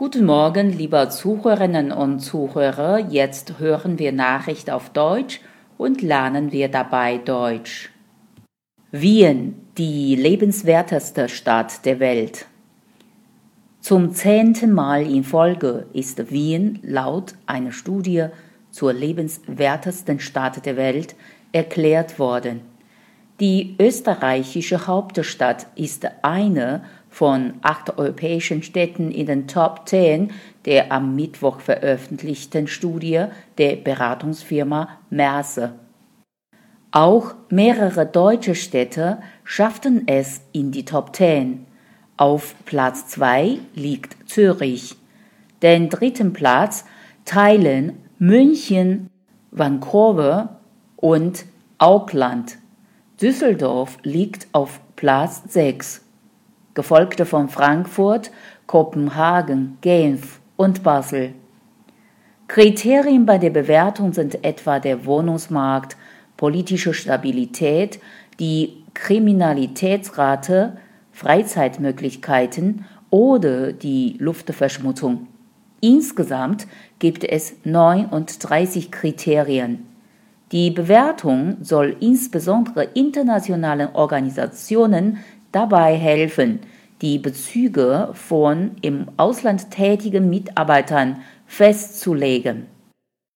Guten Morgen, liebe Zuhörerinnen und Zuhörer. Jetzt hören wir Nachricht auf Deutsch und lernen wir dabei Deutsch. Wien, die lebenswerteste Stadt der Welt. Zum zehnten Mal in Folge ist Wien laut einer Studie zur lebenswertesten Stadt der Welt erklärt worden. Die österreichische Hauptstadt ist eine von acht europäischen Städten in den Top 10 der am Mittwoch veröffentlichten Studie der Beratungsfirma Merse. Auch mehrere deutsche Städte schafften es in die Top 10. Auf Platz 2 liegt Zürich. Den dritten Platz teilen München, Vancouver und Auckland. Düsseldorf liegt auf Platz 6 gefolgt von Frankfurt, Kopenhagen, Genf und Basel. Kriterien bei der Bewertung sind etwa der Wohnungsmarkt, politische Stabilität, die Kriminalitätsrate, Freizeitmöglichkeiten oder die Luftverschmutzung. Insgesamt gibt es 39 Kriterien. Die Bewertung soll insbesondere internationalen Organisationen dabei helfen, die Bezüge von im Ausland tätigen Mitarbeitern festzulegen